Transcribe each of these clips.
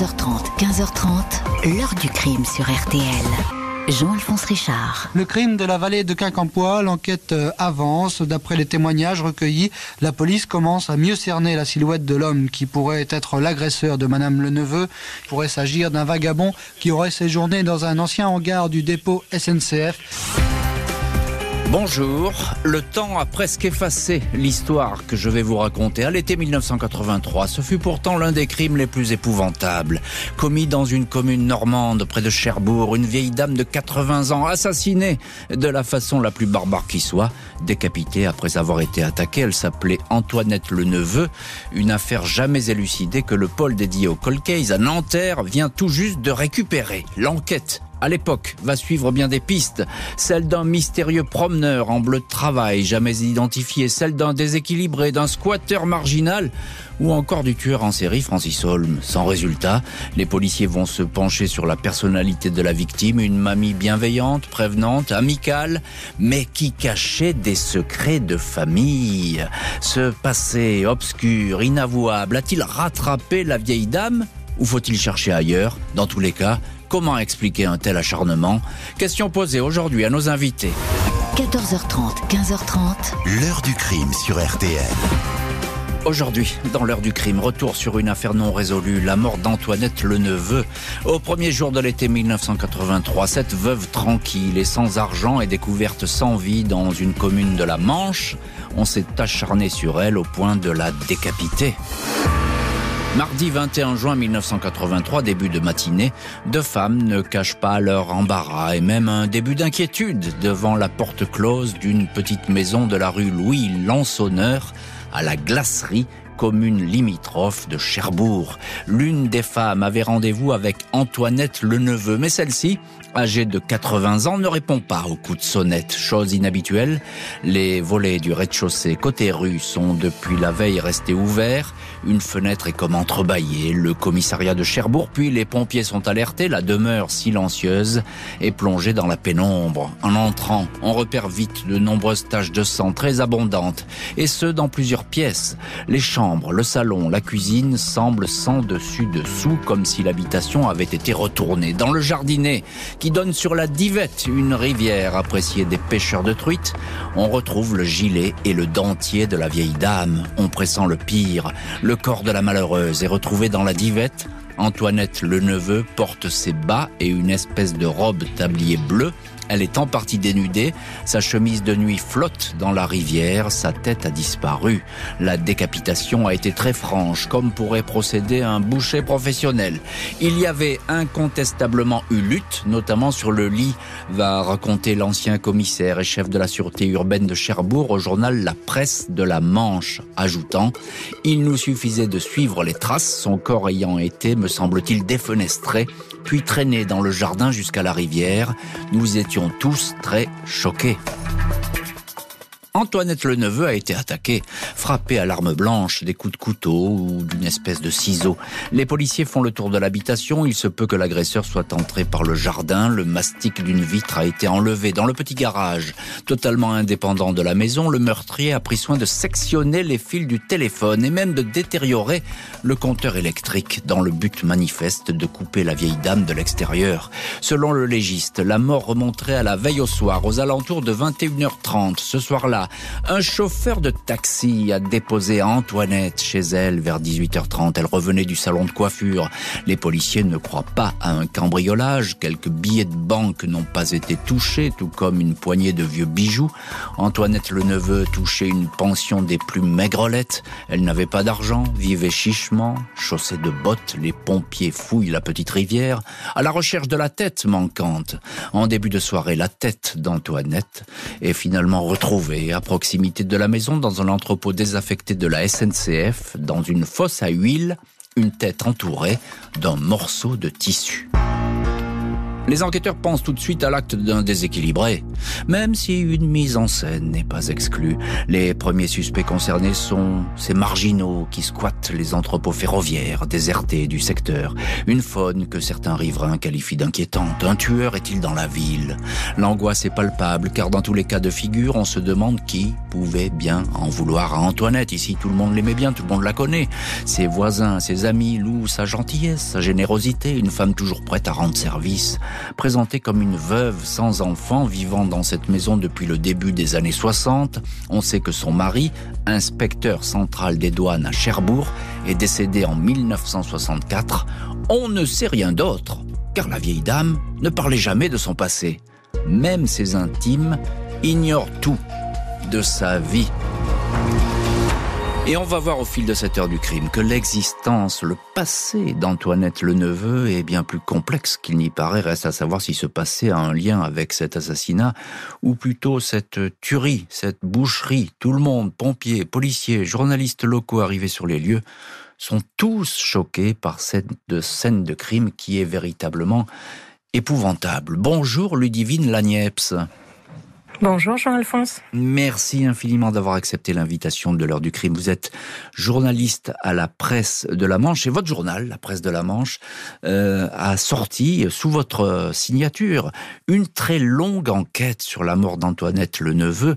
14h30, 15h30, l'heure du crime sur RTL. Jean-Alphonse Richard. Le crime de la vallée de Quincampoix, l'enquête euh, avance. D'après les témoignages recueillis, la police commence à mieux cerner la silhouette de l'homme qui pourrait être l'agresseur de Madame le Neveu. Il pourrait s'agir d'un vagabond qui aurait séjourné dans un ancien hangar du dépôt SNCF. Bonjour, le temps a presque effacé l'histoire que je vais vous raconter. À l'été 1983, ce fut pourtant l'un des crimes les plus épouvantables. Commis dans une commune normande près de Cherbourg, une vieille dame de 80 ans assassinée de la façon la plus barbare qui soit, décapitée après avoir été attaquée. Elle s'appelait Antoinette le Neveu, une affaire jamais élucidée que le pôle dédié au cold case à Nanterre vient tout juste de récupérer. L'enquête à l'époque, va suivre bien des pistes. Celle d'un mystérieux promeneur en bleu de travail, jamais identifié, celle d'un déséquilibré, d'un squatteur marginal, ou encore du tueur en série Francis Holm. Sans résultat, les policiers vont se pencher sur la personnalité de la victime, une mamie bienveillante, prévenante, amicale, mais qui cachait des secrets de famille. Ce passé obscur, inavouable, a-t-il rattrapé la vieille dame ou faut-il chercher ailleurs? Dans tous les cas, Comment expliquer un tel acharnement? Question posée aujourd'hui à nos invités. 14h30, 15h30. L'heure du crime sur RTL. Aujourd'hui, dans l'heure du crime, retour sur une affaire non résolue, la mort d'Antoinette le neveu. Au premier jour de l'été 1983, cette veuve tranquille et sans argent est découverte sans vie dans une commune de la Manche. On s'est acharné sur elle au point de la décapiter. Mardi 21 juin 1983, début de matinée, deux femmes ne cachent pas leur embarras et même un début d'inquiétude devant la porte close d'une petite maison de la rue Louis Lansonneur à la glacerie commune limitrophe de Cherbourg. L'une des femmes avait rendez-vous avec Antoinette le neveu, mais celle-ci, âgée de 80 ans, ne répond pas au coup de sonnette. Chose inhabituelle, les volets du rez-de-chaussée côté rue sont depuis la veille restés ouverts. Une fenêtre est comme entrebâillée. Le commissariat de Cherbourg, puis les pompiers sont alertés. La demeure silencieuse est plongée dans la pénombre. En entrant, on repère vite de nombreuses taches de sang très abondantes, et ce dans plusieurs pièces. Les chambres, le salon, la cuisine semblent sans dessus dessous, comme si l'habitation avait été retournée. Dans le jardinet, qui donne sur la Divette, une rivière appréciée des pêcheurs de truites, on retrouve le gilet et le dentier de la vieille dame. On pressent le pire. Corps de la malheureuse est retrouvé dans la divette. Antoinette le neveu porte ses bas et une espèce de robe tablier bleu elle est en partie dénudée, sa chemise de nuit flotte dans la rivière, sa tête a disparu. La décapitation a été très franche, comme pourrait procéder un boucher professionnel. Il y avait incontestablement eu lutte, notamment sur le lit, va raconter l'ancien commissaire et chef de la sûreté urbaine de Cherbourg au journal La Presse de la Manche, ajoutant Il nous suffisait de suivre les traces, son corps ayant été, me semble-t-il, défenestré, puis traîné dans le jardin jusqu'à la rivière. Nous tous très choqués. Antoinette le neveu a été attaquée, frappée à l'arme blanche, des coups de couteau ou d'une espèce de ciseau. Les policiers font le tour de l'habitation. Il se peut que l'agresseur soit entré par le jardin. Le mastic d'une vitre a été enlevé dans le petit garage. Totalement indépendant de la maison, le meurtrier a pris soin de sectionner les fils du téléphone et même de détériorer le compteur électrique dans le but manifeste de couper la vieille dame de l'extérieur. Selon le légiste, la mort remonterait à la veille au soir, aux alentours de 21h30. Ce soir-là, un chauffeur de taxi a déposé Antoinette chez elle vers 18h30. Elle revenait du salon de coiffure. Les policiers ne croient pas à un cambriolage. Quelques billets de banque n'ont pas été touchés, tout comme une poignée de vieux bijoux. Antoinette le neveu touchait une pension des plus maigrelettes. Elle n'avait pas d'argent, vivait chichement, chaussée de bottes. Les pompiers fouillent la petite rivière à la recherche de la tête manquante. En début de soirée, la tête d'Antoinette est finalement retrouvée à proximité de la maison dans un entrepôt désaffecté de la SNCF, dans une fosse à huile, une tête entourée d'un morceau de tissu. Les enquêteurs pensent tout de suite à l'acte d'un déséquilibré. même si une mise en scène n'est pas exclue. Les premiers suspects concernés sont ces marginaux qui squattent les entrepôts ferroviaires désertés du secteur. Une faune que certains riverains qualifient d'inquiétante. Un tueur est-il dans la ville? L'angoisse est palpable car dans tous les cas de figure, on se demande qui pouvait bien en vouloir à Antoinette. Ici, tout le monde l'aimait bien, tout le monde la connaît. Ses voisins, ses amis louent sa gentillesse, sa générosité, une femme toujours prête à rendre service. Présentée comme une veuve sans enfant vivant dans cette maison depuis le début des années 60, on sait que son mari, inspecteur central des douanes à Cherbourg, est décédé en 1964. On ne sait rien d'autre, car la vieille dame ne parlait jamais de son passé. Même ses intimes ignorent tout de sa vie. Et on va voir au fil de cette heure du crime que l'existence, le passé d'Antoinette le Neveu est bien plus complexe qu'il n'y paraît. Reste à savoir si ce passé a un lien avec cet assassinat ou plutôt cette tuerie, cette boucherie. Tout le monde, pompiers, policiers, journalistes locaux arrivés sur les lieux, sont tous choqués par cette scène de crime qui est véritablement épouvantable. Bonjour Ludivine Lagneps. Bonjour Jean-Alphonse. Merci infiniment d'avoir accepté l'invitation de l'heure du crime. Vous êtes journaliste à la presse de la Manche et votre journal, la presse de la Manche, euh, a sorti sous votre signature une très longue enquête sur la mort d'Antoinette le neveu.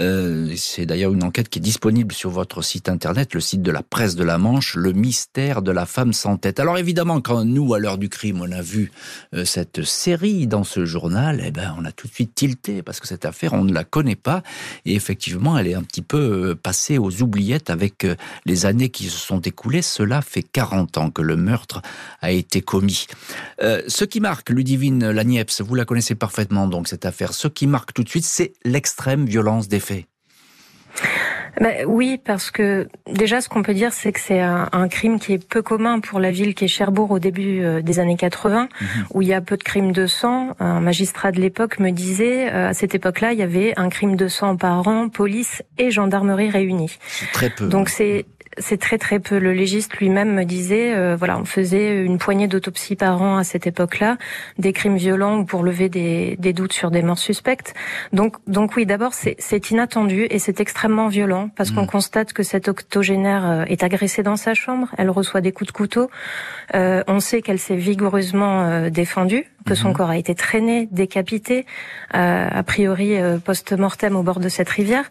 Euh, C'est d'ailleurs une enquête qui est disponible sur votre site internet, le site de la presse de la Manche, le mystère de la femme sans tête. Alors évidemment, quand nous, à l'heure du crime, on a vu euh, cette série dans ce journal, eh ben, on a tout de suite tilté parce que cette affaire on ne la connaît pas. Et effectivement, elle est un petit peu euh, passée aux oubliettes avec euh, les années qui se sont écoulées. Cela fait 40 ans que le meurtre a été commis. Euh, ce qui marque Ludivine Lagneps, vous la connaissez parfaitement donc cette affaire, ce qui marque tout de suite, c'est l'extrême violence des faits. Ben oui, parce que déjà, ce qu'on peut dire, c'est que c'est un, un, crime qui est peu commun pour la ville qui est Cherbourg au début euh, des années 80, mmh. où il y a peu de crimes de sang. Un magistrat de l'époque me disait, euh, à cette époque-là, il y avait un crime de sang par an, police et gendarmerie réunis. Très peu. Donc c'est c'est très très peu. Le légiste lui-même me disait, euh, voilà, on faisait une poignée d'autopsies par an à cette époque-là, des crimes violents pour lever des, des, doutes sur des morts suspectes. Donc, donc oui, d'abord c'est inattendu et c'est extrêmement violent parce qu'on mmh. constate que cette octogénaire euh, est agressée dans sa chambre, elle reçoit des coups de couteau. Euh, on sait qu'elle s'est vigoureusement euh, défendue, que son mmh. corps a été traîné, décapité, euh, a priori post-mortem au bord de cette rivière.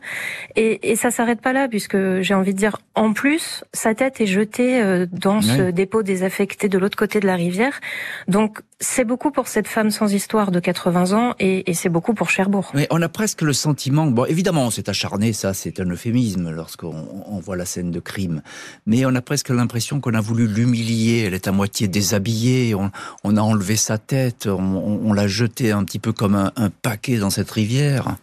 Et, et ça s'arrête pas là, puisque j'ai envie de dire, en plus sa tête est jetée euh, dans ce dépôt désaffecté de l'autre côté de la rivière. Donc, c'est beaucoup pour cette femme sans histoire de 80 ans et, c'est beaucoup pour Cherbourg. Mais on a presque le sentiment, bon, évidemment, on s'est acharné, ça, c'est un euphémisme lorsqu'on voit la scène de crime. Mais on a presque l'impression qu'on a voulu l'humilier. Elle est à moitié déshabillée. On, a enlevé sa tête. On, l'a jetée un petit peu comme un paquet dans cette rivière.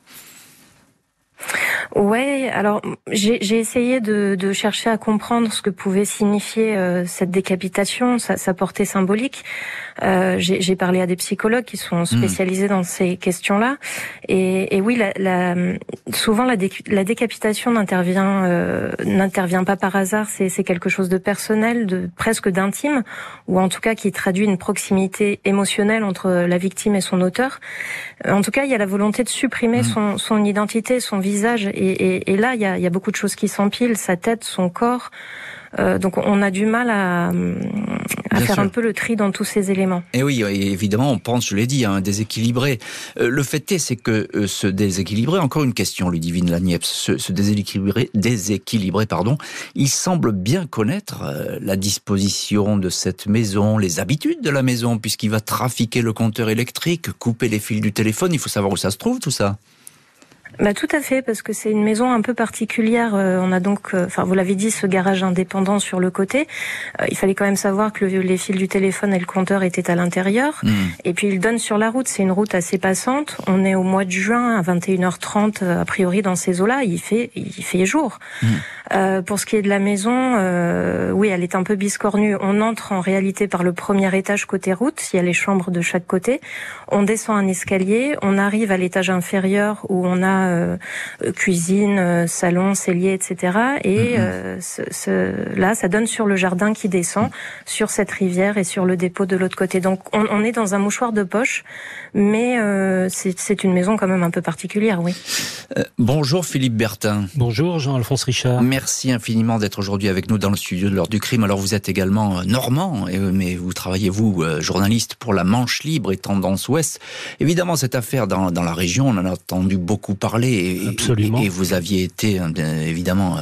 Ouais, alors j'ai essayé de, de, chercher à comprendre ce que pouvait signifier euh, cette décapitation, sa, sa, portée symbolique. Euh, j'ai parlé à des psychologues qui sont hmm. spécialisés dans ces questions-là, et, et, oui, la, la, souvent la, la décapitation n'intervient euh, n'intervient pas par hasard. C'est quelque chose de personnel, de presque d'intime, ou en tout cas qui traduit une proximité émotionnelle entre la victime et son auteur. En tout cas, il y a la volonté de supprimer hmm. son, son identité, son visage et, là, il y a, beaucoup de choses qui s'empilent, sa tête, son corps. Euh, donc on a du mal à, faire un peu le tri dans tous ces éléments. Et oui, évidemment, on pense, je l'ai dit, à un déséquilibré. Euh, le fait est, c'est que euh, ce déséquilibré, encore une question, Ludivine Lagneps, ce, ce déséquilibré, déséquilibré, pardon, il semble bien connaître la disposition de cette maison, les habitudes de la maison, puisqu'il va trafiquer le compteur électrique, couper les fils du téléphone. Il faut savoir où ça se trouve, tout ça. Bah, tout à fait, parce que c'est une maison un peu particulière. Euh, on a donc, euh, enfin, vous l'avez dit, ce garage indépendant sur le côté. Euh, il fallait quand même savoir que les fils du téléphone et le compteur étaient à l'intérieur. Mmh. Et puis, il donne sur la route. C'est une route assez passante. On est au mois de juin à 21h30, a priori, dans ces eaux-là. Il fait, il fait jour. Mmh. Euh, pour ce qui est de la maison, euh, oui, elle est un peu biscornue. On entre en réalité par le premier étage côté route, il y a les chambres de chaque côté. On descend un escalier, on arrive à l'étage inférieur où on a euh, cuisine, salon, cellier, etc. Et mhm. ce, là, ça donne sur le jardin qui descend, sur cette rivière et sur le dépôt de l'autre côté. Donc on, on, est dans un mouchoir de poche, mais c'est une maison quand même un peu particulière, oui. bonjour Philippe Bertin. Bonjour Jean-Alphonse Richard. Merci infiniment d'être aujourd'hui avec nous dans le studio de l'heure du crime. Alors vous êtes également euh, normand, mais vous travaillez vous euh, journaliste pour la Manche Libre et Tendance Ouest. Évidemment cette affaire dans, dans la région, on en a entendu beaucoup parler. Et, Absolument. Et, vous aviez été euh, évidemment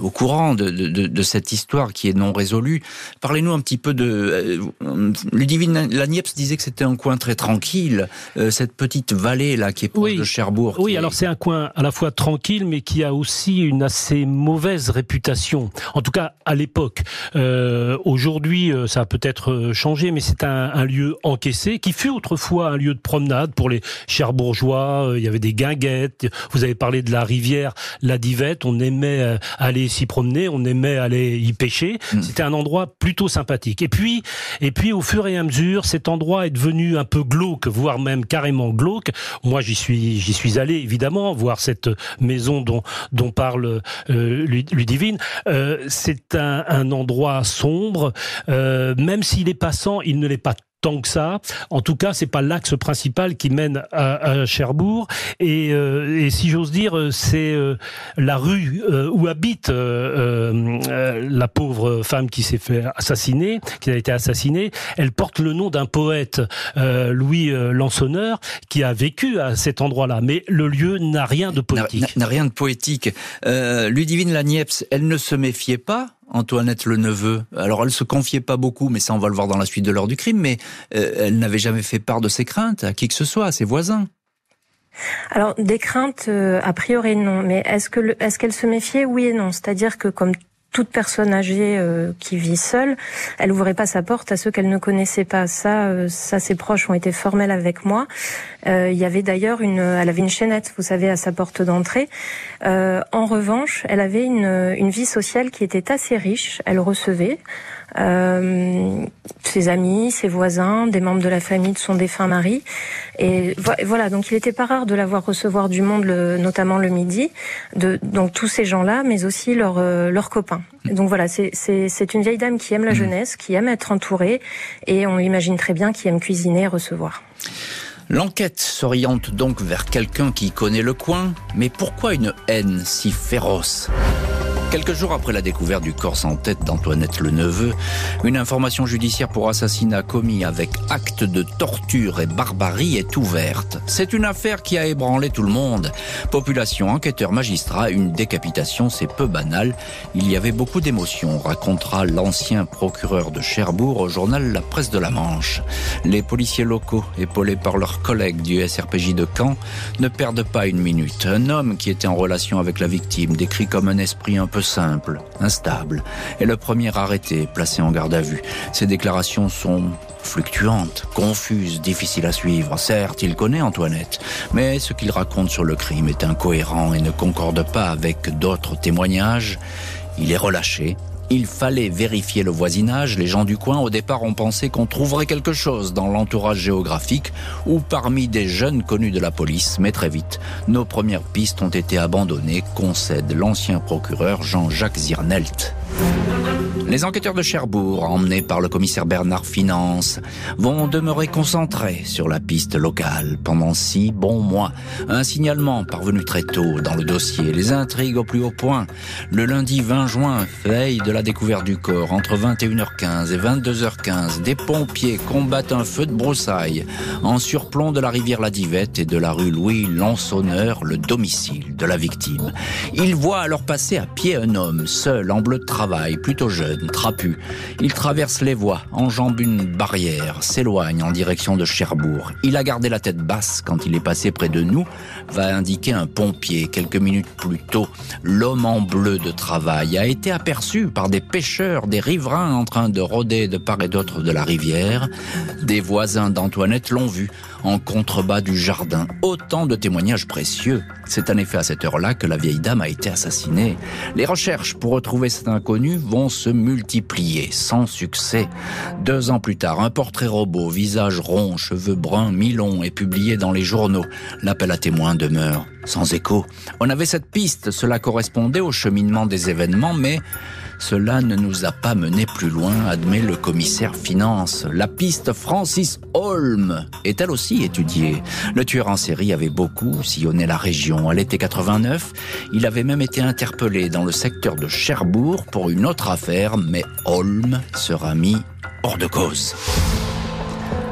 au courant de, de, de, cette histoire qui est non résolue. Parlez-nous un petit peu de Ludivine Lagneps disait que c'était un coin très tranquille, cette petite vallée là qui est proche de Cherbourg. Oui, alors c'est un coin à la fois tranquille mais qui a aussi une assez mauvaise réputation. En tout cas, à l'époque. Euh, Aujourd'hui, euh, ça a peut-être euh, changé, mais c'est un, un, lieu encaissé qui fut autrefois un lieu de promenade pour les Cherbourgeois. Euh, il y avait des guinguettes. Vous avez parlé de la rivière, la Divette. On aimait aller s'y promener, on aimait aller y pêcher. Mm. C'était un endroit plutôt sympathique. Et puis, et puis, au fur et à mesure, cet endroit est devenu un peu glauque, voire même carrément glauque. Moi, j'y suis, j'y suis allé évidemment voir cette maison dont dont parle euh, Ludivine, euh, c'est un, un, endroit sombre. Euh, même s'il est passant, il ne l'est pas tant que ça. En tout cas, c'est pas l'axe principal qui mène à, Cherbourg. Et, euh, et si j'ose dire, c'est euh, la rue euh, où habite la pauvre femme qui s'est fait assassiner, qui a été assassinée. Elle porte le nom d'un poète, Louis Lansonneur, qui a vécu à cet endroit-là. Mais le lieu n'a rien de poétique. N'a rien de poétique. Ludivine Lagneps, elle ne se méfiait pas Antoinette le neveu. Alors elle se confiait pas beaucoup, mais ça on va le voir dans la suite de l'heure du crime, mais euh, elle n'avait jamais fait part de ses craintes à qui que ce soit, à ses voisins. Alors des craintes, euh, a priori non, mais est-ce que est-ce qu'elle se méfiait? Oui et non. C'est-à-dire que comme toute personne âgée euh, qui vit seule, elle ouvrait pas sa porte à ceux qu'elle ne connaissait pas. Ça, euh, ça, ses proches ont été formels avec moi. Euh, il y avait d'ailleurs une, elle avait une chaînette, vous savez, à sa porte d'entrée. en revanche, elle avait une, une vie sociale qui était assez riche. Elle recevait euh, ses amis, ses voisins, des membres de la famille de son défunt mari. Et voilà, donc il n'était pas rare de la voir recevoir du monde, notamment le midi, de, donc tous ces gens-là, mais aussi leurs euh, leurs copains. Donc voilà, c'est une vieille dame qui aime la mmh. jeunesse, qui aime être entourée, et on imagine très bien qui aime cuisiner et recevoir. L'enquête s'oriente donc vers quelqu'un qui connaît le coin, mais pourquoi une haine si féroce? Quelques jours après la découverte du corps sans tête d'Antoinette le Neveu, une information judiciaire pour assassinat commis avec acte de torture et barbarie est ouverte. C'est une affaire qui a ébranlé tout le monde. Population, enquêteur, magistrat, une décapitation, c'est peu banal. Il y avait beaucoup d'émotions, racontera l'ancien procureur de Cherbourg au journal La Presse de la Manche. Les policiers locaux, épaulés par leurs collègues du SRPJ de Caen, ne perdent pas une minute. Un homme qui était en relation avec la victime, décrit comme un esprit un peu simple, instable, est le premier arrêté, placé en garde à vue. Ses déclarations sont fluctuantes, confuses, difficiles à suivre. Certes, il connaît Antoinette, mais ce qu'il raconte sur le crime est incohérent et ne concorde pas avec d'autres témoignages. Il est relâché, il fallait vérifier le voisinage. Les gens du coin, au départ, ont pensé qu'on trouverait quelque chose dans l'entourage géographique ou parmi des jeunes connus de la police. Mais très vite, nos premières pistes ont été abandonnées, concède l'ancien procureur Jean-Jacques Zirnelt. Les enquêteurs de Cherbourg, emmenés par le commissaire Bernard Finance, vont demeurer concentrés sur la piste locale pendant six bons mois. Un signalement parvenu très tôt dans le dossier, les intrigues au plus haut point. Le lundi 20 juin, veille de la découverte du corps, entre 21h15 et 22h15, des pompiers combattent un feu de broussailles en surplomb de la rivière La Divette et de la rue Louis Lansonneur, le domicile de la victime. Ils voient alors passer à pied un homme, seul, en bleu de travail, plutôt jeune Il traverse les voies, enjambe une barrière, s'éloigne en direction de Cherbourg. Il a gardé la tête basse quand il est passé près de nous, va indiquer un pompier. Quelques minutes plus tôt, l'homme en bleu de travail a été aperçu par des pêcheurs, des riverains en train de rôder de part et d'autre de la rivière. Des voisins d'Antoinette l'ont vu en contrebas du jardin. Autant de témoignages précieux. C'est en effet à cette heure-là que la vieille dame a été assassinée. Les recherches pour retrouver cet inconnu vont se multiplier, sans succès. Deux ans plus tard, un portrait robot, visage rond, cheveux bruns, mi-longs, est publié dans les journaux. L'appel à témoins demeure sans écho. On avait cette piste, cela correspondait au cheminement des événements, mais cela ne nous a pas mené plus loin, admet le commissaire finance. La piste Francis Holm est elle aussi étudiée? Le tueur en série avait beaucoup sillonné la région. À l'été 89, il avait même été interpellé dans le secteur de Cherbourg pour une autre affaire, mais Holm sera mis hors de cause.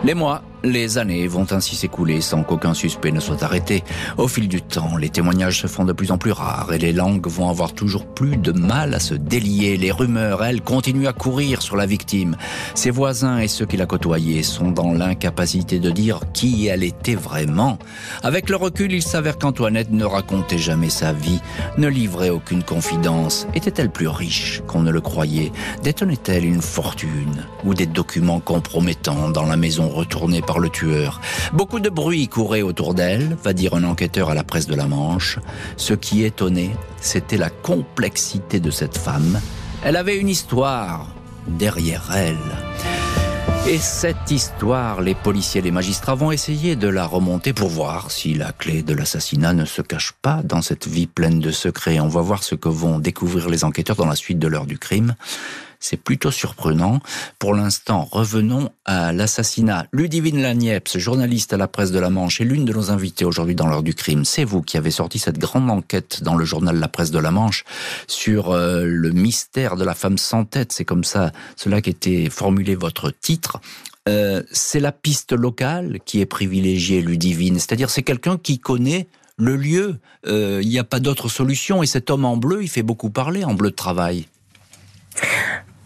Les mois les années vont ainsi s'écouler sans qu'aucun suspect ne soit arrêté. Au fil du temps, les témoignages se font de plus en plus rares et les langues vont avoir toujours plus de mal à se délier. Les rumeurs, elles, continuent à courir sur la victime. Ses voisins et ceux qui la côtoyaient sont dans l'incapacité de dire qui elle était vraiment. Avec le recul, il s'avère qu'Antoinette ne racontait jamais sa vie, ne livrait aucune confidence. Était-elle plus riche qu'on ne le croyait? Détenait-elle une fortune ou des documents compromettants dans la maison retournée par le tueur. Beaucoup de bruit courait autour d'elle, va dire un enquêteur à la presse de la Manche. Ce qui étonnait, c'était la complexité de cette femme. Elle avait une histoire derrière elle. Et cette histoire, les policiers et les magistrats vont essayer de la remonter pour voir si la clé de l'assassinat ne se cache pas dans cette vie pleine de secrets. On va voir ce que vont découvrir les enquêteurs dans la suite de l'heure du crime c'est plutôt surprenant. Pour l'instant, revenons à l'assassinat. Ludivine Lagneps, journaliste à la presse de la Manche, est l'une de nos invités aujourd'hui dans l'heure du crime. C'est vous qui avez sorti cette grande enquête dans le journal La Presse de la Manche sur euh, le mystère de la femme sans tête. C'est comme ça, cela qui était formulé votre titre. Euh, c'est la piste locale qui est privilégiée, Ludivine. C'est-à-dire, c'est quelqu'un qui connaît le lieu. Euh, il n'y a pas d'autre solution. Et cet homme en bleu, il fait beaucoup parler en bleu de travail.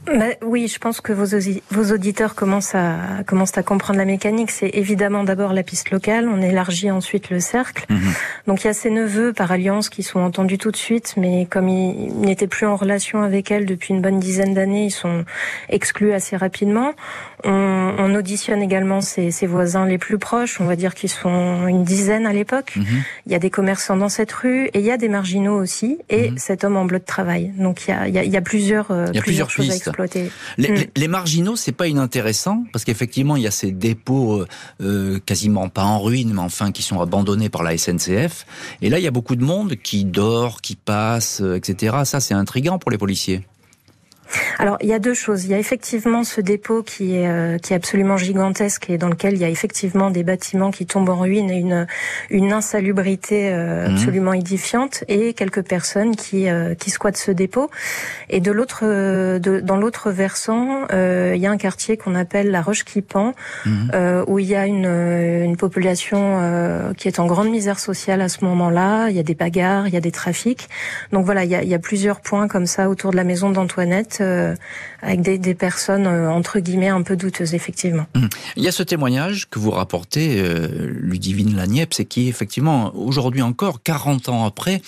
Bah, oui, je pense que vos, vos auditeurs commencent à, commencent à comprendre la mécanique. C'est évidemment d'abord la piste locale, on élargit ensuite le cercle. Mhm. Donc il y a ses neveux par alliance qui sont entendus tout de suite, mais comme ils n'étaient plus en relation avec elle depuis une bonne dizaine d'années, ils sont exclus assez rapidement. On, on auditionne également ses, ses, voisins les plus proches, on va dire qu'ils sont une dizaine à l'époque. Mhm. Il y a des commerçants dans cette rue et il y a des marginaux aussi et mhm. cet homme en bleu de travail. Donc il y a, il y a, plusieurs, euh, il y a plusieurs, choses à exploiter. Les, mm. les, marginaux, c'est pas inintéressant parce qu'effectivement il y a ces dépôts euh, euh, quasiment pas en ruine, mais enfin qui sont abandonnés par la SNCF. Et là il y a beaucoup de monde qui dort, qui passe, etc. Ça c'est intrigant pour les policiers. Alors, il y a deux choses. Il y a effectivement ce dépôt qui est, euh, qui est absolument gigantesque et dans lequel il y a effectivement des bâtiments qui tombent en ruine et une, une insalubrité euh, mhm. absolument édifiante et quelques personnes qui, euh, qui squattent ce dépôt. Et de l'autre, de, dans l'autre versant, il y a un quartier qu'on appelle la Roche-Clipan, mhm. où il y a une, une population qui est en grande misère sociale à ce moment-là. Il y a des bagarres, il y a des trafics. Donc voilà, il y a, il y a plusieurs points comme ça autour de la maison d'Antoinette euh, avec des, personnes euh, entre guillemets un peu douteuses, effectivement. Hum. Il y a ce témoignage que vous rapportez, euh, Ludivine Lagneppe, c'est qui effectivement aujourd'hui encore, 40 ans après,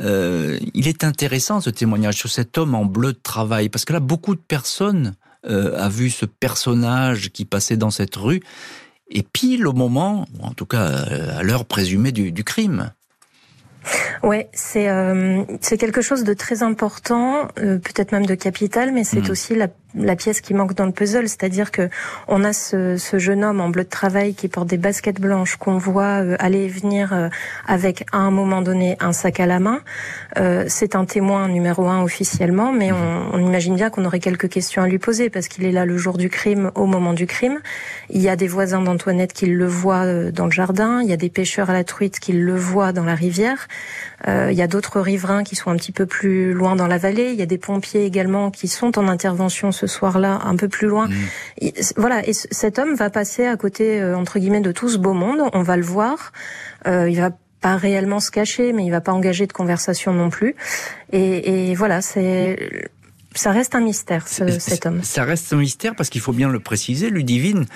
il est intéressant ce témoignage sur cet homme en bleu de travail, parce que là, beaucoup de personnes euh, a vu ce personnage qui passait dans cette rue, et pile au moment, ou en tout cas à l'heure présumée du crime. Ouais, c'est euh, c'est quelque chose de très important, euh, peut-être même de capital, mais c'est mmh. aussi la la pièce qui manque dans le puzzle, c'est-à-dire que on a ce, ce, jeune homme en bleu de travail qui porte des baskets blanches qu'on voit euh, aller et venir euh, avec à un moment donné un sac à la main. Euh, c'est un témoin numéro un officiellement, mais on, on imagine bien qu'on aurait quelques questions à lui poser parce qu'il est là le jour du crime, au moment du crime. Il y a des voisins d'Antoinette qui le voient euh, dans le jardin, il y a des pêcheurs à la truite qui le voient dans la rivière. Il y a d'autres riverains qui sont un petit peu plus loin dans la vallée. Il y a des pompiers également qui sont en intervention ce soir-là, un peu plus loin. Mm. voilà, et cet homme va passer à côté, euh, entre guillemets, de tout ce beau monde. On va le voir. Euh, il va pas réellement se cacher, mais il va pas engager de conversation non plus. Et, et voilà, c'est Ça reste un mystère, cet homme. Ça reste un mystère parce qu'il faut bien le préciser, Ludivine,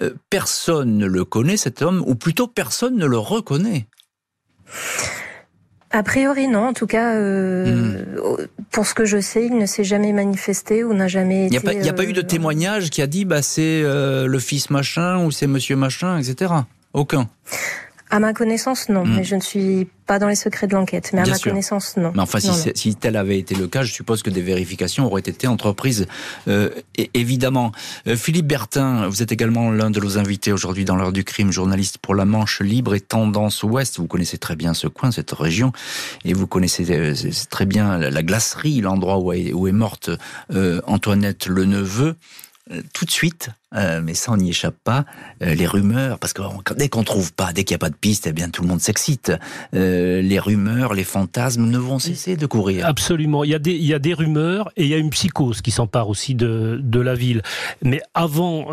euh, personne ne le connaît, cet homme, ou plutôt personne ne le reconnaît. A priori, non. En tout cas, euh, hmm. pour ce que je sais, il ne s'est jamais manifesté ou n'a jamais été. Il n'y a, pas eu de euh, témoignage qui a dit, bah, c'est le fils machin ou c'est monsieur machin, etc. Aucun. À ma connaissance, non. Hmm. Mais je ne suis pas dans les secrets de l'enquête. Mais à ma connaissance, non. Mais enfin, si, tel avait été le cas, je suppose que des vérifications auraient été entreprises, euh, évidemment. Euh, Philippe Bertin, vous êtes également l'un de nos invités aujourd'hui dans l'heure du crime, journaliste pour la Manche Libre et Tendance Ouest. Vous connaissez très bien ce coin, cette région, et vous connaissez euh, très bien la glacerie, l'endroit où, où, est morte Antoinette le neveu. Tout de suite, euh, mais ça on n'y échappe pas, euh, les rumeurs, parce que dès qu'on trouve pas, dès qu'il n'y a pas de piste, eh bien tout le monde s'excite. Euh, les rumeurs, les fantasmes ne vont cesser de courir. Absolument, il y a des, rumeurs et il y a une psychose qui s'empare aussi de, la ville. Mais avant,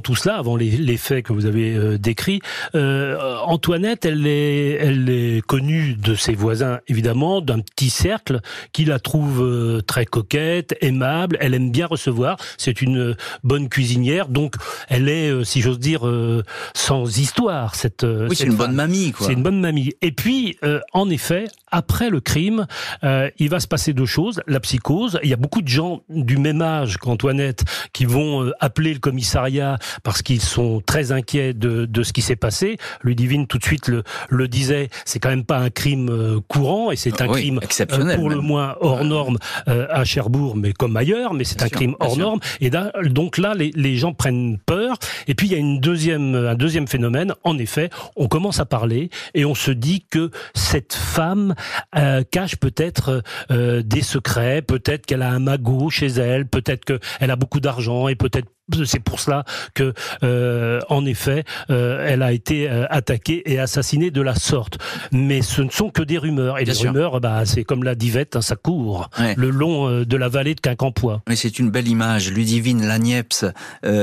tout cela, avant les, faits que vous avez décrits, Antoinette, elle est, connue de ses voisins, évidemment, d'un petit cercle qui la trouve très coquette, aimable, elle aime bien recevoir, c'est une bonne cuisinière, donc elle est, euh, si j'ose dire, euh, sans histoire. Cette, euh, oui, c'est une bonne mamie, quoi. C'est une bonne mamie. Et puis, en effet, après le crime, il va se passer deux choses. La psychose. Il y a beaucoup de gens du même âge qu'Antoinette qui vont appeler le commissariat parce qu'ils sont très inquiets de, de ce qui s'est passé. Ludivine tout de suite le, le disait. C'est quand même pas un crime courant et c'est un crime exceptionnel pour le moins hors norme à Cherbourg, mais comme ailleurs. Mais c'est un crime hors norme. Et donc là, les, les gens prennent peur. Et puis il y a deuxième, un deuxième phénomène. En effet, on commence à parler et on se dit que cette femme euh, cache peut-être euh, des secrets, peut-être qu'elle a un magot chez elle, peut-être qu'elle a beaucoup d'argent et peut-être c'est pour cela que, euh, en effet, euh, elle a été euh, attaquée et assassinée de la sorte. Mais ce ne sont que des rumeurs. Et les rumeurs, bah, c'est comme la divette, hein, ça court le long de la vallée de Quincampoix. Mais c'est une belle image. Ludivine Lagneps,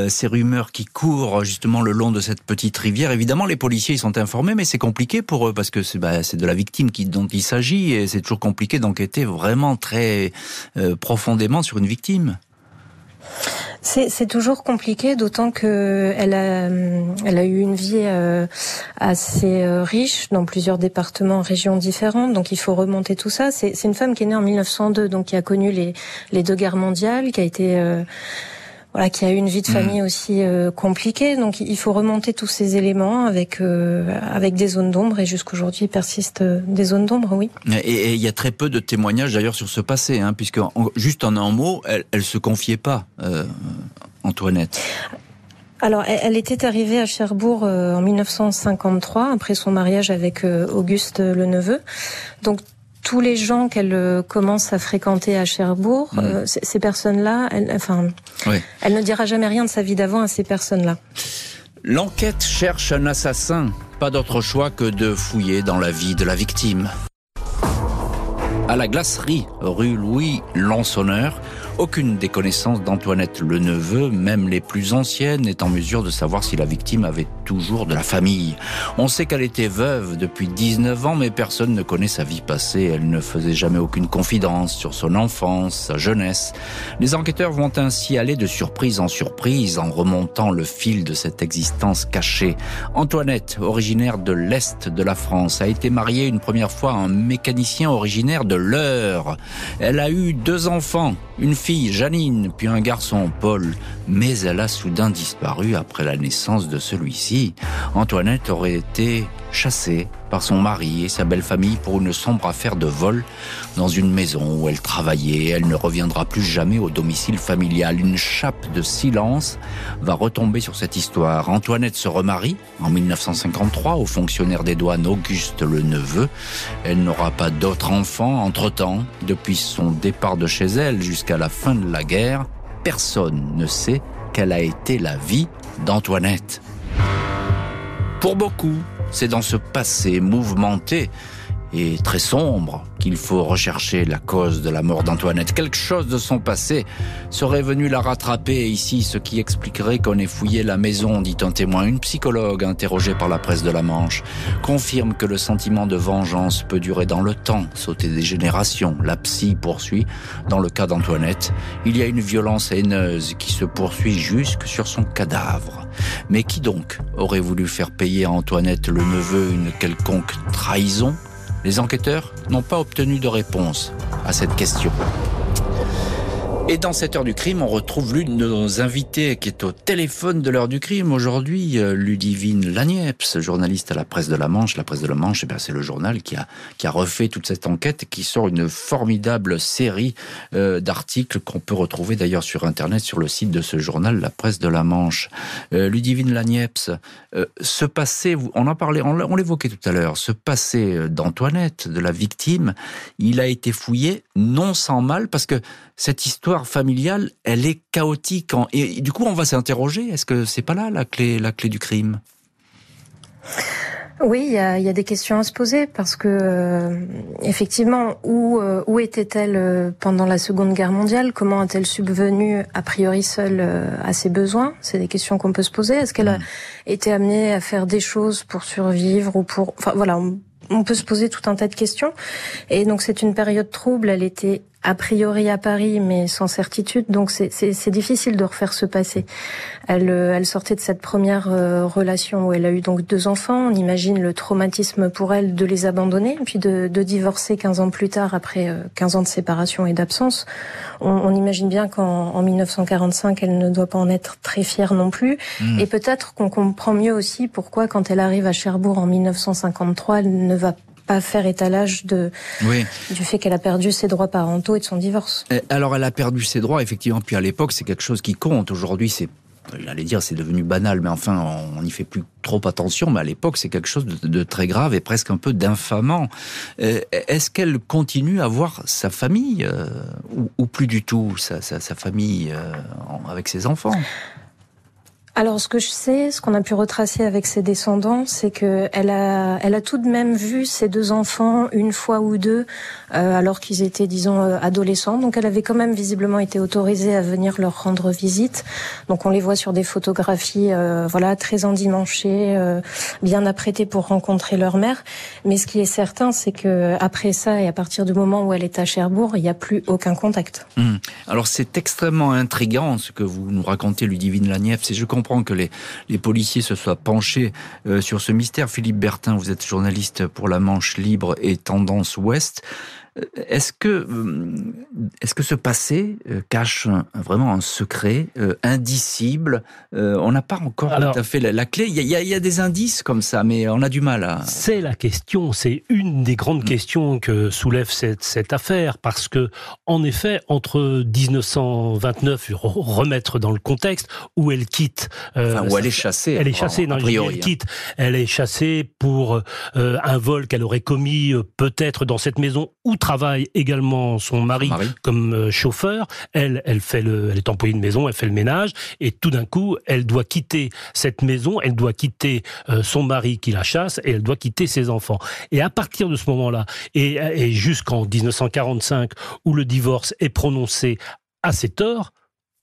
ces rumeurs qui courent justement le long de cette petite rivière. Évidemment, les policiers ils sont informés, mais c'est compliqué pour eux parce que c'est bah, de la victime qui, dont il s'agit et c'est toujours compliqué d'enquêter vraiment très profondément sur une victime. C'est toujours compliqué, d'autant que elle a, eu une vie euh, assez euh, riche dans plusieurs départements, régions différentes. Donc il faut remonter tout ça. C'est une femme qui est née en 1902, donc qui a connu les, les deux guerres mondiales, qui a été euh, voilà, qui a eu une vie de mm. famille aussi euh, compliquée. Donc il faut remonter tous ces éléments avec euh, avec des zones d'ombre et jusqu'aujourd'hui il persiste euh, des zones d'ombre, oui. Et il y a très peu de témoignages d'ailleurs sur ce passé, hein, puisque juste en un mot, elle, elle se confiait pas, Antoinette. Alors, elle était arrivée à Cherbourg en 1953, après son mariage avec Auguste le neveu. Donc, tous les gens qu'elle euh, commence à fréquenter à Cherbourg, mm. euh, ces personnes-là, elle, enfin, elle ne dira jamais rien de sa vie d'avant à ces personnes-là. L'enquête cherche un assassin. Pas d'autre choix que de fouiller dans la vie de la victime. À la glacerie, rue Louis Lansonneur, aucune des connaissances d'Antoinette le neveu, même les plus anciennes, n'est en mesure de savoir si la victime avait toujours de la famille. On sait qu'elle était veuve depuis 19 ans, mais personne ne connaît sa vie passée. Elle ne faisait jamais aucune confidence sur son enfance, sa jeunesse. Les enquêteurs vont ainsi aller de surprise en surprise en remontant le fil de cette existence cachée. Antoinette, originaire de l'Est de la France, a été mariée une première fois à un mécanicien originaire de l'Eure. Elle a eu deux enfants, une fille, Janine, puis un garçon, Paul, mais elle a soudain disparu après la naissance de celui-ci. Antoinette aurait été chassée par son mari et sa belle famille pour une sombre affaire de vol dans une maison où elle travaillait. Elle ne reviendra plus jamais au domicile familial. Une chape de silence va retomber sur cette histoire. Antoinette se remarie en 1953 au fonctionnaire des douanes Auguste le neveu. Elle n'aura pas d'autres enfants entre-temps. Depuis son départ de chez elle jusqu'à la fin de la guerre, personne ne sait quelle a été la vie d'Antoinette. Pour beaucoup, c'est dans ce passé mouvementé et très sombre qu'il faut rechercher la cause de la mort d'Antoinette. Quelque chose de son passé serait venu la rattraper ici, ce qui expliquerait qu'on ait fouillé la maison, dit un témoin. Une psychologue interrogée par la presse de la Manche confirme que le sentiment de vengeance peut durer dans le temps, sauter des générations. La psy poursuit. Dans le cas d'Antoinette, il y a une violence haineuse qui se poursuit jusque sur son cadavre. Mais qui donc aurait voulu faire payer à Antoinette le neveu une quelconque trahison? Les enquêteurs n'ont pas obtenu de réponse à cette question. Et dans cette heure du crime, on retrouve l'une de nos invités qui est au téléphone de l'heure du crime aujourd'hui, euh, Ludivine Lagneps, journaliste à la presse de la Manche. La presse de la Manche, eh c'est le journal qui a, qui a refait toute cette enquête qui sort une formidable série euh, d'articles qu'on peut retrouver d'ailleurs sur Internet, sur le site de ce journal, la presse de la Manche. Euh, Ludivine Lagneps, ce passé, on en parlait, on l'évoquait tout à l'heure, ce passé d'Antoinette, de la victime, il a été fouillé non sans mal parce que cette histoire familiale, elle est chaotique. Et du coup, on va s'interroger, est-ce que c'est pas là la clé, la clé du crime? Oui, il y a, des questions à se poser parce que euh, effectivement, où, euh, où était-elle euh, pendant la Seconde Guerre mondiale? Comment a-t-elle subvenu a priori seule à ses besoins? C'est des questions qu'on peut se poser. Est-ce qu'elle a mm. été amenée à faire des choses pour survivre ou pour Enfin voilà, on, on peut se poser tout un tas de questions. Et donc c'est une période trouble. Elle était a priori à Paris, mais sans certitude. Donc c'est difficile de refaire ce passé. Elle, euh, elle sortait de cette première euh, relation où elle a eu donc deux enfants. On imagine le traumatisme pour elle de les abandonner, puis de, de divorcer 15 ans plus tard après 15 euh, ans de séparation et d'absence. On, on, imagine bien qu'en 1945, elle ne doit pas en être très fière non plus. Mmh. Et peut-être qu'on comprend mieux aussi pourquoi, quand elle arrive à Cherbourg en 1953, elle ne va pas faire étalage de du fait qu'elle a perdu ses droits parentaux et de son divorce. Alors elle a perdu ses droits effectivement, puis à l'époque c'est quelque chose qui compte. Aujourd'hui c'est j'allais dire c'est devenu banal, mais enfin on n'y fait plus trop attention. Mais à l'époque c'est quelque chose de, très grave et presque un peu d'infamant. Eh, est-ce qu'elle continue à voir sa famille euh, ou, plus du tout sa, famille euh, avec ses enfants? Alors, ce que je sais, ce qu'on a pu retracer avec ses descendants, c'est que elle a, elle a tout de même vu ses deux enfants une fois ou deux, euh, alors qu'ils étaient, disons, euh, adolescents. Donc, elle avait quand même visiblement été autorisée à venir leur rendre visite. Donc, on les voit sur des photographies, euh, voilà, très endimanchées, euh, bien apprêtées pour rencontrer leur mère. Mais ce qui est certain, c'est que après ça et à partir du moment où elle est à Cherbourg, il n'y a plus aucun contact. Hum. Alors, c'est extrêmement intrigant ce que vous nous racontez, Ludivine Lanief. C'est je que les, les policiers se soient penchés euh, sur ce mystère. Philippe Bertin, vous êtes journaliste pour La Manche Libre et Tendance Ouest. Est-ce que, euh, est-ce que ce passé euh, cache vraiment un secret euh, indicible On n'a pas encore tout à fait la, clé. Il y, a, des indices comme ça, mais on a du mal à. C'est la question. C'est une des grandes mm. questions que soulève cette, cette affaire, parce que, en effet, entre 1929, remettre dans le contexte, où elle quitte. Où elle est chassée. Elle est chassée. priori, elle hein. quitte. Elle est chassée pour un vol qu'elle aurait commis peut-être dans cette maison où travaille également son mari, comme euh, chauffeur. Elle, elle fait le, elle est employée de maison, elle fait le ménage, et tout d'un coup, elle doit quitter cette maison, elle doit quitter euh, son mari qui la chasse, et elle doit quitter ses enfants. Et à partir de ce moment-là, et, et jusqu'en 1945, où le divorce est prononcé à ses torts,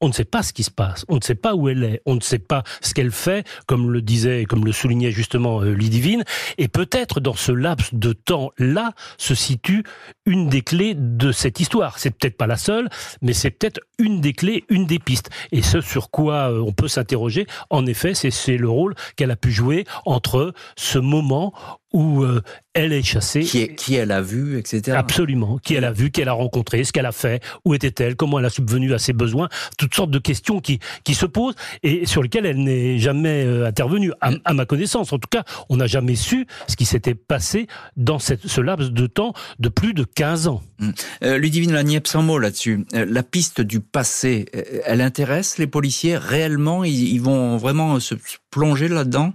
on ne sait pas ce qui se passe, on ne sait pas où elle est, on ne sait pas ce qu'elle fait, comme le disait, comme le soulignait justement euh, Lidivine, et peut-être dans ce laps de temps-là se situe une des clés de cette histoire. C'est peut-être pas la seule, mais c'est peut-être une des clés, une des pistes. Et ce sur quoi euh, on peut s'interroger, en effet, c'est le rôle qu'elle a pu jouer entre ce moment où euh, elle est chassée. Qui, est, qui elle a vu, etc. Absolument. Qui elle a vu, qui elle a rencontré, ce qu'elle a fait, où était-elle, comment elle a subvenu à ses besoins, toutes sortes de questions qui, qui se posent et sur lesquelles elle n'est jamais euh, intervenue, à, ma connaissance. En tout cas, on n'a jamais su ce qui s'était passé dans cette, ce laps de temps de plus de 15 ans. Hum. Euh, Ludivine Laniep, un mot là-dessus. Euh, la piste du passé, elle intéresse les policiers réellement? Ils vont vraiment se plonger là-dedans?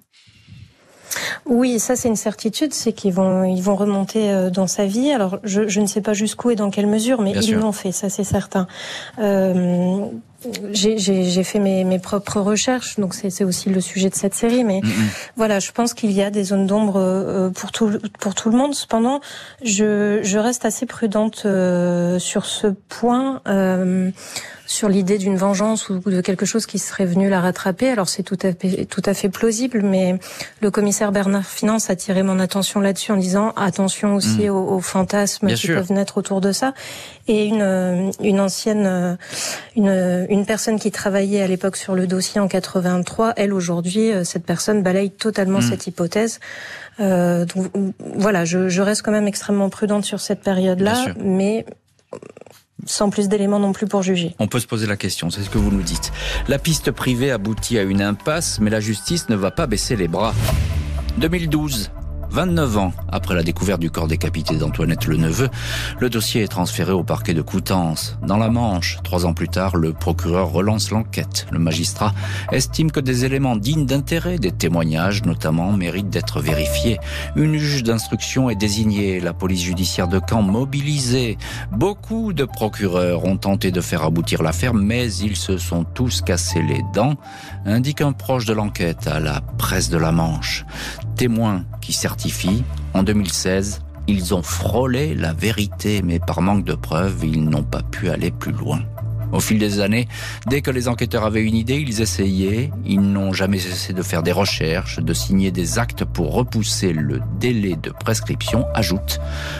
Oui, ça c'est une certitude, c'est qu'ils vont ils vont remonter euh, dans sa vie. Alors je, je ne sais pas jusqu'où et dans quelle mesure, mais ils l'ont fait, ça c'est certain. Euh, j'ai fait mes, mes, propres recherches, donc c'est aussi le sujet de cette série. Mais voilà, je pense qu'il y a des zones d'ombre euh, pour tout pour tout le monde. Cependant, je, je reste assez prudente euh, sur ce point. Euh, sur l'idée d'une vengeance ou de quelque chose qui serait venu la rattraper. Alors c'est tout à fait, tout à fait plausible, mais le commissaire Bernard Finance a attiré mon attention là-dessus en disant attention aussi mmh. aux, fantasmes qui peuvent naître autour de ça. Et une, une ancienne, une, une personne qui travaillait à l'époque sur le dossier en 83, elle aujourd'hui, euh, cette personne balaye totalement mmh. cette hypothèse. Euh, donc voilà, je, je, reste quand même extrêmement prudente sur cette période-là, mais sans plus d'éléments non plus pour juger. On peut se poser la question, c'est ce que vous nous dites. La piste privée aboutit à une impasse, mais la justice ne va pas baisser les bras. 2012, 29 ans après la découverte du corps décapité d'Antoinette Le Neveu, le dossier est transféré au parquet de Coutances. Dans la Manche, trois ans plus tard, le procureur relance l'enquête. Le magistrat estime que des éléments dignes d'intérêt, des témoignages notamment, méritent d'être vérifiés. Une juge d'instruction est désignée, la police judiciaire de Caen mobilisée. Beaucoup de procureurs ont tenté de faire aboutir l'affaire, mais ils se sont tous cassés les dents, indique un proche de l'enquête à la presse de la Manche. Témoin qui certifie, en 2016, ils ont frôlé la vérité, mais par manque de preuves, ils n'ont pas pu aller plus loin. Au fil des années, dès que les enquêteurs avaient une idée, ils essayaient. Ils n'ont jamais cessé de faire des recherches, de signer des actes pour repousser le délai de prescription, ajoute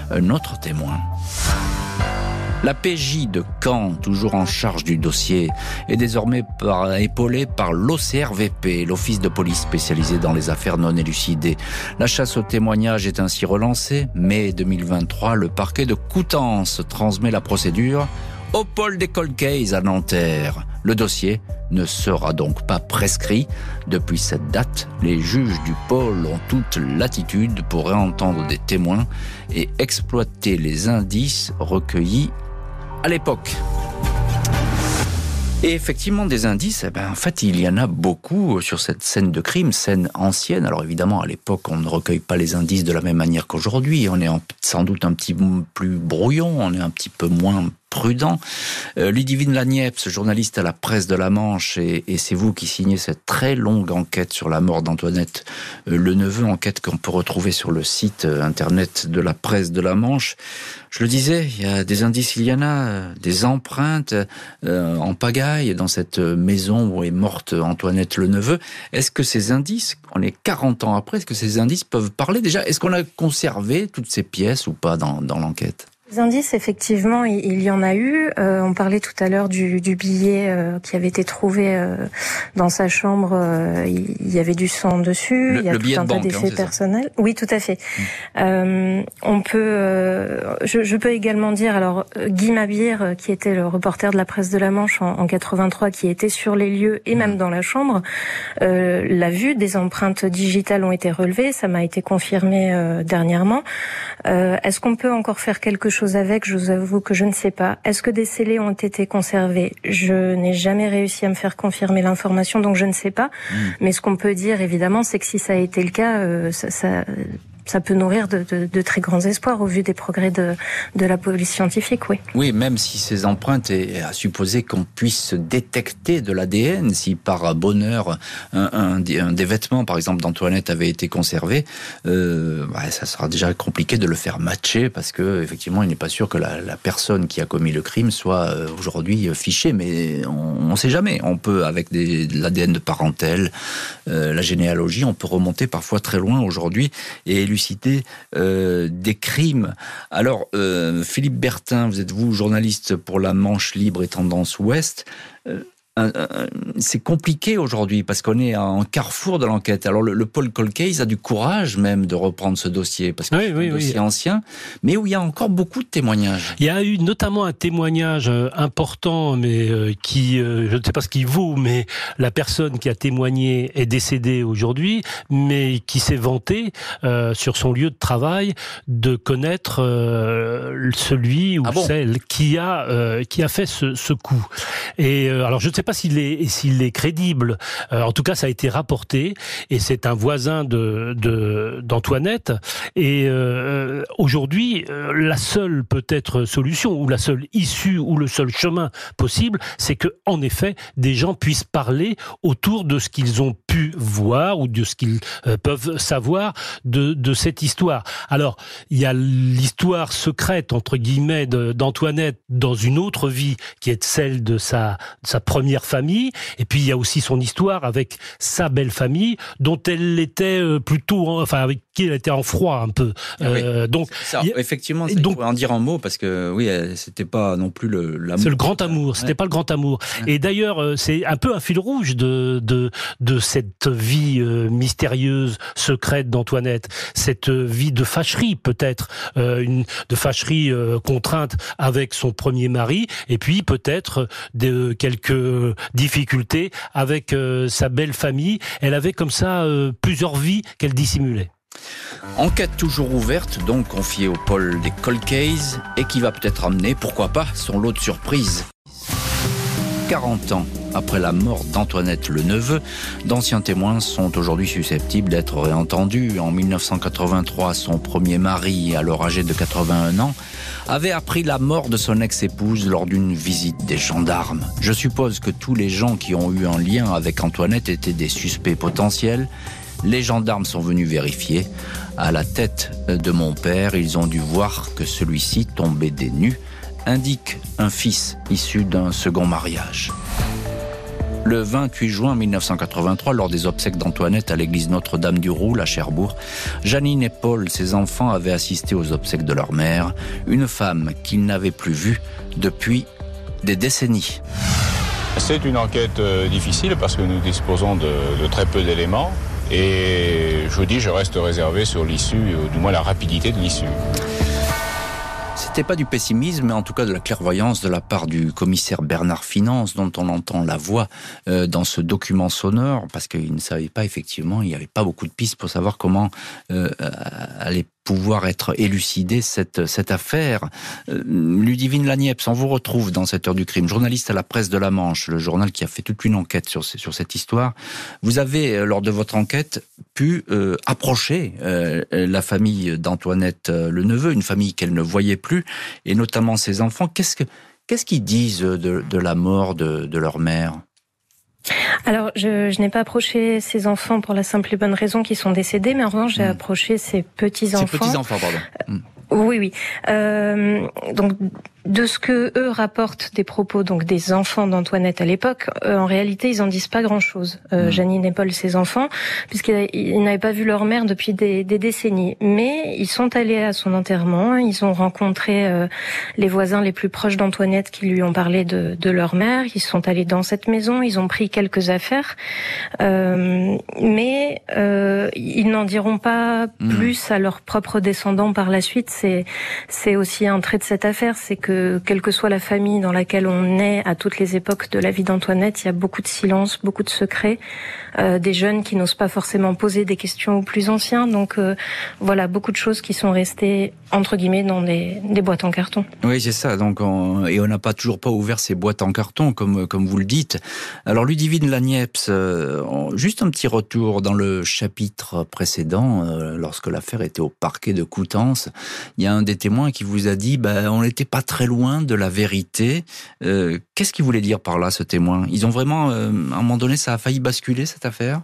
un autre témoin. La PJ de Caen, toujours en charge du dossier, est désormais épaulée par l'OCRVP, l'Office de police spécialisé dans les affaires non élucidées. La chasse aux témoignages est ainsi relancée. Mai 2023, le parquet de Coutances transmet la procédure au pôle des Case à Nanterre. Le dossier ne sera donc pas prescrit. Depuis cette date, les juges du pôle ont toute latitude pour réentendre des témoins et exploiter les indices recueillis à l'époque. Et effectivement, des indices, eh ben, en fait, il y en a beaucoup sur cette scène de crime, scène ancienne. Alors évidemment, à l'époque, on ne recueille pas les indices de la même manière qu'aujourd'hui. On est sans doute un petit peu plus brouillon, on est un petit peu moins prudent. Euh, Ludivine Lagneps, journaliste à la presse de la Manche, et, c'est vous qui signez cette très longue enquête sur la mort d'Antoinette euh, Le Neveu, enquête qu'on peut retrouver sur le site euh, internet de la presse de la Manche. Je le disais, il y a des indices, il y en a, des empreintes en pagaille dans cette maison où est morte Antoinette Le Neveu. Est-ce que ces indices, on est 40 ans après, est-ce que ces indices peuvent parler? Déjà Est-ce qu'on a conservé toutes ces pièces ou pas dans l'enquête? Les indices, effectivement, il y en a eu. Euh, on parlait tout à l'heure du, du, billet euh, qui avait été trouvé euh, dans sa chambre. il y avait du sang dessus. il y a tout un tas d'effets hein, personnels. Oui, tout à fait. Hmm. on peut. Je, je, peux également dire, alors Guy Mabir, qui était le reporter de la presse de la Manche en, en 83, qui était sur les lieux et même hmm. dans la chambre, l'a vu. Des empreintes digitales ont été relevées. Ça m'a été confirmé dernièrement. Est-ce qu'on peut encore faire quelque chose chose avec, je vous avoue que je ne sais pas. Est-ce que des scellés ont été conservés? Je n'ai jamais réussi à me faire confirmer l'information, donc je ne sais pas. Hmm. Mais ce qu'on peut dire, évidemment, c'est que si ça a été le cas, euh, ça, ça ça peut nourrir de, très grands espoirs au vu des progrès de, la police scientifique, oui. Oui, même si ces empreintes, est à supposer qu'on puisse détecter de l'ADN, si par bonheur un, des vêtements, par exemple, d'Antoinette avait été conservé, euh, bah, ça sera déjà compliqué de le faire matcher parce que effectivement, il n'est pas sûr que la, personne qui a commis le crime soit euh, aujourd'hui fichée, mais on ne sait jamais. On peut, avec de l'ADN de parentèle, euh, la généalogie, on peut remonter parfois très loin aujourd'hui et euh, des crimes. Alors, euh, Philippe Bertin, vous êtes vous journaliste pour la Manche Libre et Tendance Ouest. C'est compliqué aujourd'hui parce qu'on est en carrefour de l'enquête. Alors le, Paul Colcase a du courage même de reprendre ce dossier parce que c'est un dossier ancien, mais où il y a encore beaucoup de témoignages. Il y a eu notamment un témoignage euh, important, mais euh, qui, euh, je ne sais pas ce qu'il vaut, mais la personne qui a témoigné est décédée aujourd'hui, mais qui s'est vanté sur son lieu de travail de connaître celui ou ah celle qui a qui a fait ce, ce coup. Et alors je ne sais pas s'il est, est crédible. Euh, en tout cas, ça a été rapporté et c'est un voisin de d'Antoinette. Et euh, aujourd'hui, euh, la seule peut-être solution ou la seule issue ou le seul chemin possible, c'est que en effet, des gens puissent parler autour de ce qu'ils ont voir ou de ce qu'ils peuvent savoir de, de cette histoire. Alors, il y a l'histoire secrète entre guillemets d'Antoinette dans une autre vie qui est celle de sa, sa première famille. Et puis il y a aussi son histoire avec sa belle famille, dont elle était euh, plutôt, enfin avec qui elle était en froid un peu. Ah euh, donc effectivement, ça, donc, faut en dire un mot parce que oui, c'était pas non plus le l'amour. C'est le grand amour. C'était pas le grand amour. Et d'ailleurs, euh, c'est un peu un fil rouge de de de cette vie mystérieuse, secrète d'Antoinette, cette vie de fâcherie peut-être, une de fâcherie contrainte avec son premier mari, et puis peut-être de quelques difficultés avec euh, sa belle famille. Elle avait comme ça euh, plusieurs vies qu'elle dissimulait. Enquête toujours ouverte, donc confiée au pôle des cold et qui va peut-être amener, pourquoi pas, son lot de surprises. 40 ans après la mort d'Antoinette le neveu, d'anciens témoins sont aujourd'hui susceptibles d'être réentendus. En 1983, son premier mari, alors âgé de 81 ans, avait appris la mort de son ex-épouse lors d'une visite des gendarmes. Je suppose que tous les gens qui ont eu un lien avec Antoinette étaient des suspects potentiels. Les gendarmes sont venus vérifier. À la tête de mon père, ils ont dû voir que celui-ci tombait des nues indique un fils issu d'un second mariage. Le 28 juin 1983, lors des obsèques d'Antoinette à l'église Notre-Dame du Roule à Cherbourg, Janine et Paul, ses enfants, avaient assisté aux obsèques de leur mère, une femme qu'ils n'avaient plus vue depuis des décennies. C'est une enquête euh, difficile parce que nous disposons de très peu d'éléments et je vous dis, je reste réservé sur l'issue, ou du moins la rapidité de l'issue. C'était pas du pessimisme, mais en tout cas de la clairvoyance de la part du commissaire Bernard Finance, dont on entend la voix euh, dans ce document sonore, parce qu'il ne savait pas effectivement, il n'y avait pas beaucoup de pistes pour savoir comment euh, aller pouvoir être élucidée cette, cette affaire. Euh, Ludivine Lagneps, on vous retrouve dans cette heure du crime, journaliste à la presse de la Manche, le journal qui a fait toute une enquête sur, sur cette histoire. Vous avez, euh, lors de votre enquête, pu euh, approcher la famille d'Antoinette le neveu, une famille qu'elle ne voyait plus, et notamment ses enfants. Qu'est-ce que qu'est-ce qu'ils disent de, de, la mort de, de leur mère? Alors, je, je n'ai pas approché ces enfants pour la simple et bonne raison qu'ils sont décédés, mais en revanche, j'ai hmm. approché ces petits-enfants. Ces petits-enfants, pardon. Hmm. Oui, oui. Euh, donc, de ce que eux rapportent des propos donc des enfants d'Antoinette à l'époque, euh, en réalité ils en disent pas grand-chose. Euh, hmm. Janine et Paul, ses enfants, puisqu'ils n'avaient pas vu leur mère depuis des, des, décennies. Mais ils sont allés à son enterrement, ils ont rencontré euh, les voisins les plus proches d'Antoinette qui lui ont parlé de, de, leur mère. Ils sont allés dans cette maison, ils ont pris quelques affaires, euh, mais ils n'en diront pas hmm. plus à leurs propres descendants par la suite. C'est c'est aussi un trait de cette affaire, c'est que quelle que soit la famille dans laquelle on est à toutes les époques de la vie d'Antoinette, il y a beaucoup de silence, beaucoup de secrets, euh, des jeunes qui n'osent pas forcément poser des questions aux plus anciens. Donc euh, voilà, beaucoup de choses qui sont restées entre guillemets dans des, boîtes en carton. Oui, c'est ça. Donc et on n'a pas toujours pas ouvert ces boîtes en carton comme comme vous le dites. Alors Ludivine Lagneps, euh, juste un petit retour dans le chapitre précédent, lorsque l'affaire était au parquet de Coutances, il y a un des témoins qui vous a dit, ben on n'était pas très loin de la vérité. Euh, qu'est-ce qu'il voulait dire par là, ce témoin? Ils ont vraiment, euh, à un moment donné, ça a failli basculer cette affaire?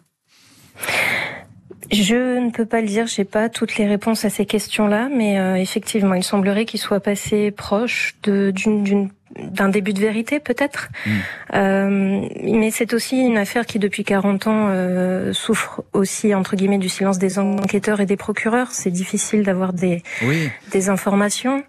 Je ne peux pas le dire, j'ai pas toutes les réponses à ces questions-là, mais euh, effectivement, il semblerait qu'il soit passé proche d'une d'un début de vérité peut-être. Hmm. Euh, mais c'est aussi une affaire qui depuis 40 ans euh, souffre aussi entre guillemets du silence des enquêteurs et des procureurs. C'est difficile d'avoir des, des informations.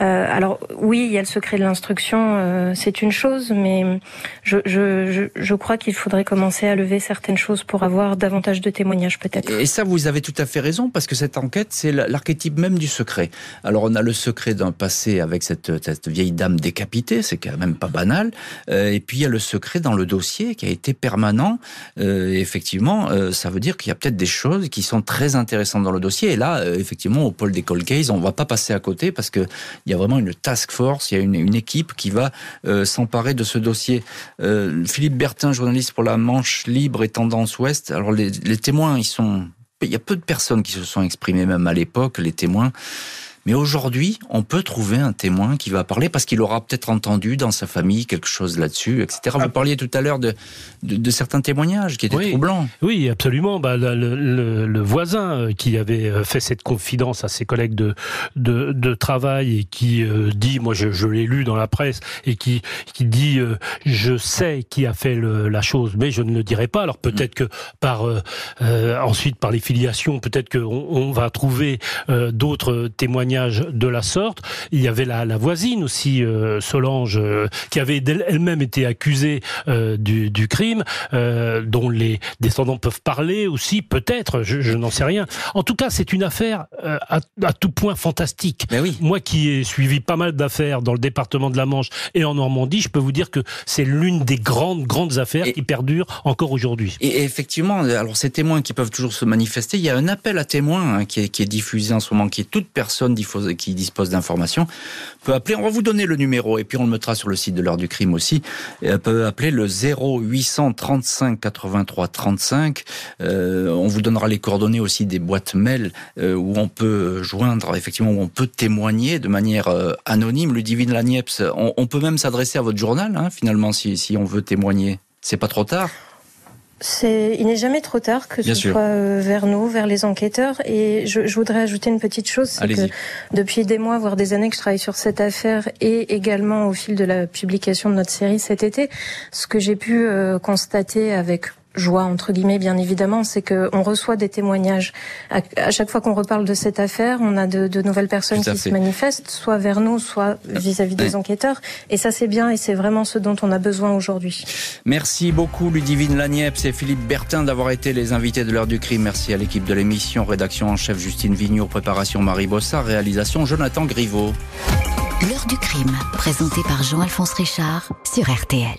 Euh, alors oui, il y a le secret de l'instruction, euh, c'est une chose, mais je, crois qu'il faudrait commencer à lever certaines choses pour avoir davantage de témoignages peut-être. Et ça, vous avez tout à fait raison, parce que cette enquête, c'est l'archétype même du secret. Alors on a le secret d'un passé avec cette, vieille dame décapitée, c'est quand même pas banal, euh, et puis il y a le secret dans le dossier qui a été permanent. Effectivement, ça veut dire qu'il y a peut-être des choses qui sont très intéressantes dans le dossier, et là, effectivement, au pôle des cold case, on va pas passer à côté, parce que il y a vraiment une task force, il y a une, équipe qui va euh, s'emparer de ce dossier. Euh, Philippe Bertin, journaliste pour la Manche Libre et Tendance Ouest. Alors les, les témoins, ils sont, il y a peu de personnes qui se sont exprimées même à l'époque, les témoins. Mais aujourd'hui, on peut trouver un témoin qui va parler parce qu'il aura peut-être entendu dans sa famille quelque chose là-dessus, etc. Vous ah. parliez tout à l'heure de, de, de, certains témoignages qui étaient oui, troublants. Oui, absolument. Bah, le, le, le, voisin euh, qui avait euh, fait cette confidence à ses collègues de, de, de travail et qui euh, dit, moi je, je l'ai lu dans la presse, et qui, qui dit, euh, je sais qui a fait le, la chose, mais je ne le dirai pas. Alors peut-être que par euh, ensuite par les filiations, peut-être qu'on on va trouver d'autres témoignages de la sorte. Il y avait la, la voisine aussi, euh, Solange, euh, qui avait elle-même été accusée euh, du, du, crime, dont les descendants peuvent parler aussi, peut-être, je, je n'en sais rien. En tout cas, c'est une affaire à, à, tout point fantastique. Oui. Moi qui ai suivi pas mal d'affaires dans le département de la Manche et en Normandie, je peux vous dire que c'est l'une des grandes, grandes affaires et, qui perdure encore aujourd'hui. Et effectivement, alors ces témoins qui peuvent toujours se manifester, il y a un appel à témoins hein, qui, est, qui est diffusé en ce moment, qui est toute personne qui dispose d'informations peut appeler. On va vous donner le numéro et puis on le mettra sur le site de l'heure du crime aussi. Peut appeler le 0835 83 35. Euh, on vous donnera les coordonnées aussi des boîtes mail euh, où on peut joindre, effectivement, où on peut témoigner de manière euh, anonyme. Ludivine Lagneps, on, on peut même s'adresser à votre journal, hein, finalement, si, si on veut témoigner. C'est pas trop tard? C'est, il n'est jamais trop tard que Bien ce sûr. soit euh, vers nous, vers les enquêteurs. Et je, je voudrais ajouter une petite chose, c'est que depuis des mois, voire des années que je travaille sur cette affaire, et également au fil de la publication de notre série cet été, ce que j'ai pu euh, constater avec joie entre guillemets bien évidemment, c'est que on reçoit des témoignages à, à chaque fois qu'on reparle de cette affaire, on a de, de nouvelles personnes qui se manifestent, soit vers nous, soit vis-à-vis -vis des enquêteurs, et ça c'est bien et c'est vraiment ce dont on a besoin aujourd'hui. Merci beaucoup Ludivine Lagneps et Philippe Bertin d'avoir été les invités de l'heure du crime. Merci à l'équipe de l'émission, rédaction en chef Justine Vigneault, préparation Marie Bossard, réalisation Jonathan Griveau. L'heure du crime, présenté par Jean-Alphonse Richard sur RTL.